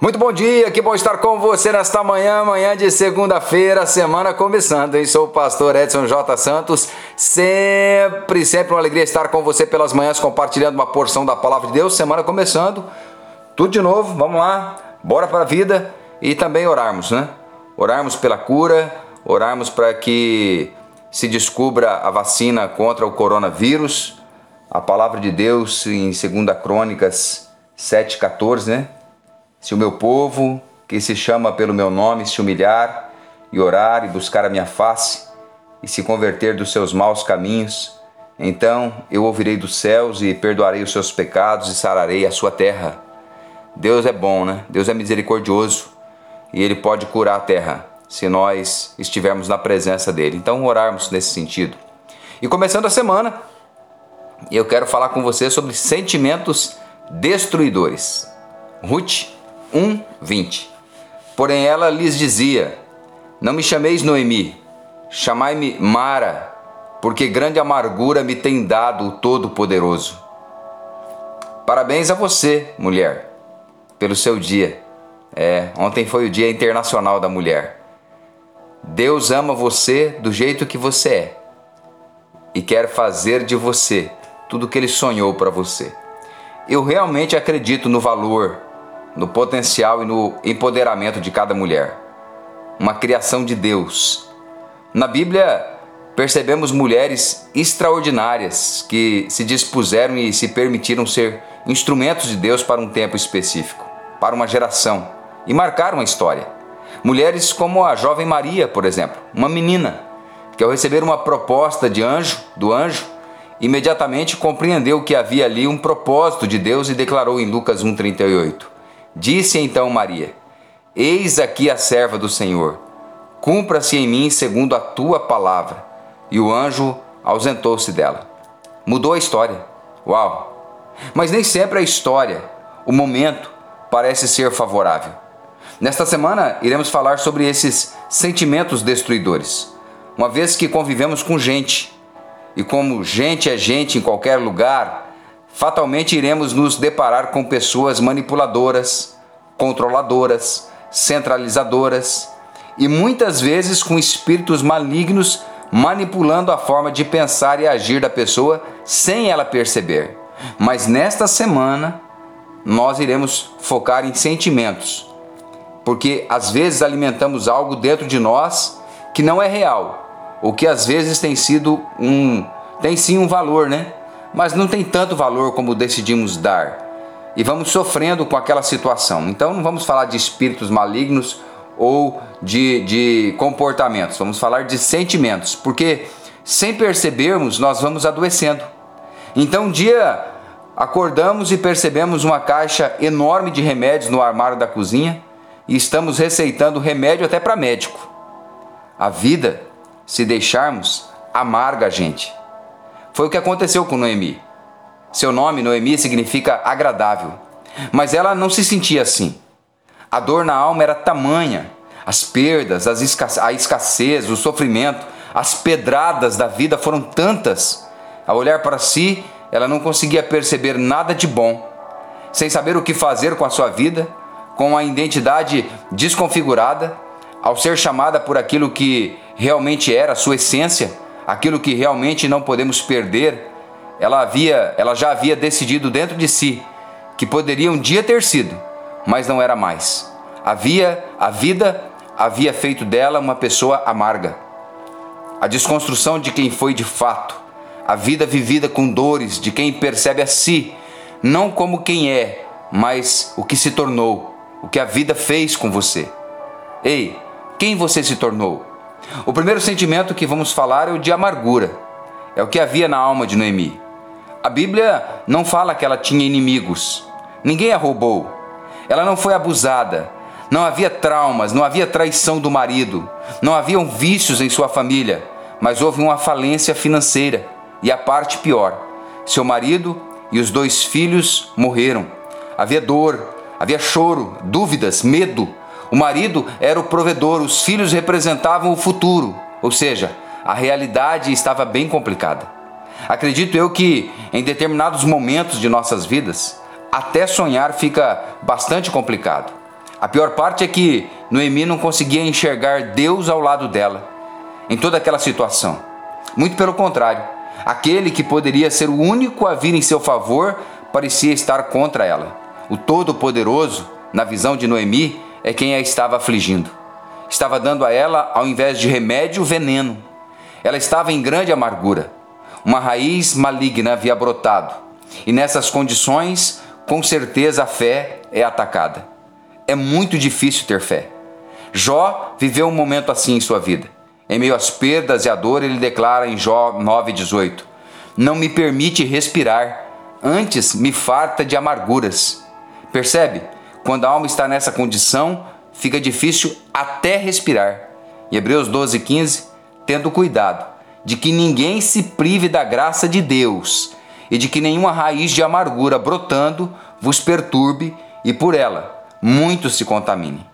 Muito bom dia, que bom estar com você nesta manhã, manhã de segunda-feira, semana começando, hein? Sou o pastor Edson J. Santos, sempre, sempre uma alegria estar com você pelas manhãs, compartilhando uma porção da palavra de Deus, semana começando, tudo de novo, vamos lá, bora para a vida e também orarmos, né? Orarmos pela cura, orarmos para que se descubra a vacina contra o coronavírus, a palavra de Deus em 2 Crônicas 7,14, né? Se o meu povo, que se chama pelo meu nome, se humilhar e orar e buscar a minha face e se converter dos seus maus caminhos, então eu ouvirei dos céus e perdoarei os seus pecados e sararei a sua terra. Deus é bom, né? Deus é misericordioso e Ele pode curar a terra se nós estivermos na presença dEle. Então, orarmos nesse sentido. E começando a semana, eu quero falar com você sobre sentimentos destruidores. Ruth 1:20. Porém ela lhes dizia: Não me chameis Noemi, chamai-me Mara, porque grande amargura me tem dado o Todo-Poderoso. Parabéns a você, mulher, pelo seu dia. É, ontem foi o Dia Internacional da Mulher. Deus ama você do jeito que você é e quer fazer de você tudo o que ele sonhou para você. Eu realmente acredito no valor no potencial e no empoderamento de cada mulher. Uma criação de Deus. Na Bíblia, percebemos mulheres extraordinárias que se dispuseram e se permitiram ser instrumentos de Deus para um tempo específico, para uma geração e marcaram a história. Mulheres como a jovem Maria, por exemplo, uma menina que ao receber uma proposta de anjo, do anjo, imediatamente compreendeu que havia ali um propósito de Deus e declarou em Lucas 1:38: Disse então Maria: Eis aqui a serva do Senhor. Cumpra-se em mim segundo a tua palavra. E o anjo ausentou-se dela. Mudou a história. Uau! Mas nem sempre a história, o momento, parece ser favorável. Nesta semana iremos falar sobre esses sentimentos destruidores, uma vez que convivemos com gente. E como gente é gente em qualquer lugar, fatalmente iremos nos deparar com pessoas manipuladoras, controladoras, centralizadoras e muitas vezes com espíritos malignos manipulando a forma de pensar e agir da pessoa sem ela perceber. Mas nesta semana nós iremos focar em sentimentos, porque às vezes alimentamos algo dentro de nós que não é real, o que às vezes tem sido um tem sim um valor, né? Mas não tem tanto valor como decidimos dar. E vamos sofrendo com aquela situação. Então não vamos falar de espíritos malignos ou de, de comportamentos, vamos falar de sentimentos, porque sem percebermos nós vamos adoecendo. Então um dia acordamos e percebemos uma caixa enorme de remédios no armário da cozinha e estamos receitando remédio até para médico. A vida, se deixarmos, amarga a gente. Foi o que aconteceu com Noemi. Seu nome, Noemi, significa agradável. Mas ela não se sentia assim. A dor na alma era tamanha, as perdas, as escasse a escassez, o sofrimento, as pedradas da vida foram tantas. Ao olhar para si, ela não conseguia perceber nada de bom. Sem saber o que fazer com a sua vida, com a identidade desconfigurada, ao ser chamada por aquilo que realmente era sua essência, aquilo que realmente não podemos perder, ela havia, ela já havia decidido dentro de si que poderia um dia ter sido, mas não era mais. Havia a vida havia feito dela uma pessoa amarga. A desconstrução de quem foi de fato, a vida vivida com dores de quem percebe a si, não como quem é, mas o que se tornou, o que a vida fez com você. Ei, quem você se tornou? O primeiro sentimento que vamos falar é o de amargura. É o que havia na alma de Noemi. A Bíblia não fala que ela tinha inimigos. Ninguém a roubou. Ela não foi abusada. Não havia traumas, não havia traição do marido, não haviam vícios em sua família, mas houve uma falência financeira. E a parte pior: seu marido e os dois filhos morreram. Havia dor, havia choro, dúvidas, medo, o marido era o provedor, os filhos representavam o futuro, ou seja, a realidade estava bem complicada. Acredito eu que em determinados momentos de nossas vidas, até sonhar fica bastante complicado. A pior parte é que Noemi não conseguia enxergar Deus ao lado dela em toda aquela situação. Muito pelo contrário, aquele que poderia ser o único a vir em seu favor parecia estar contra ela. O Todo-Poderoso, na visão de Noemi, é quem a estava afligindo. Estava dando a ela, ao invés de remédio, veneno. Ela estava em grande amargura. Uma raiz maligna havia brotado. E nessas condições, com certeza a fé é atacada. É muito difícil ter fé. Jó viveu um momento assim em sua vida. Em meio às perdas e à dor, ele declara em Jó 9,18: Não me permite respirar, antes me farta de amarguras. Percebe? Quando a alma está nessa condição, fica difícil até respirar. Em Hebreus 12,15, tendo cuidado de que ninguém se prive da graça de Deus e de que nenhuma raiz de amargura brotando vos perturbe e por ela muitos se contaminem.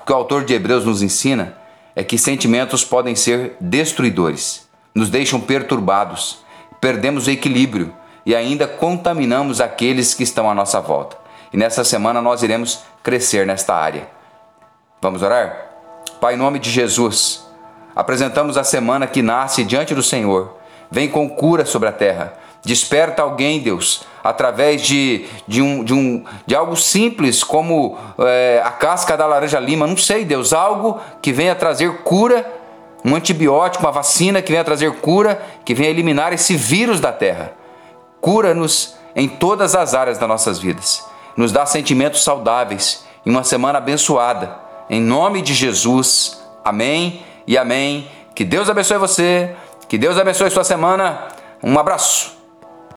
O que o autor de Hebreus nos ensina é que sentimentos podem ser destruidores, nos deixam perturbados, perdemos o equilíbrio e ainda contaminamos aqueles que estão à nossa volta. E nessa semana nós iremos crescer nesta área. Vamos orar? Pai, em nome de Jesus, apresentamos a semana que nasce diante do Senhor. Vem com cura sobre a terra. Desperta alguém, Deus, através de, de, um, de, um, de algo simples como é, a casca da laranja lima. Não sei, Deus, algo que venha trazer cura, um antibiótico, uma vacina que venha trazer cura, que venha eliminar esse vírus da terra. Cura-nos em todas as áreas das nossas vidas. Nos dá sentimentos saudáveis em uma semana abençoada. Em nome de Jesus. Amém e amém. Que Deus abençoe você. Que Deus abençoe sua semana. Um abraço.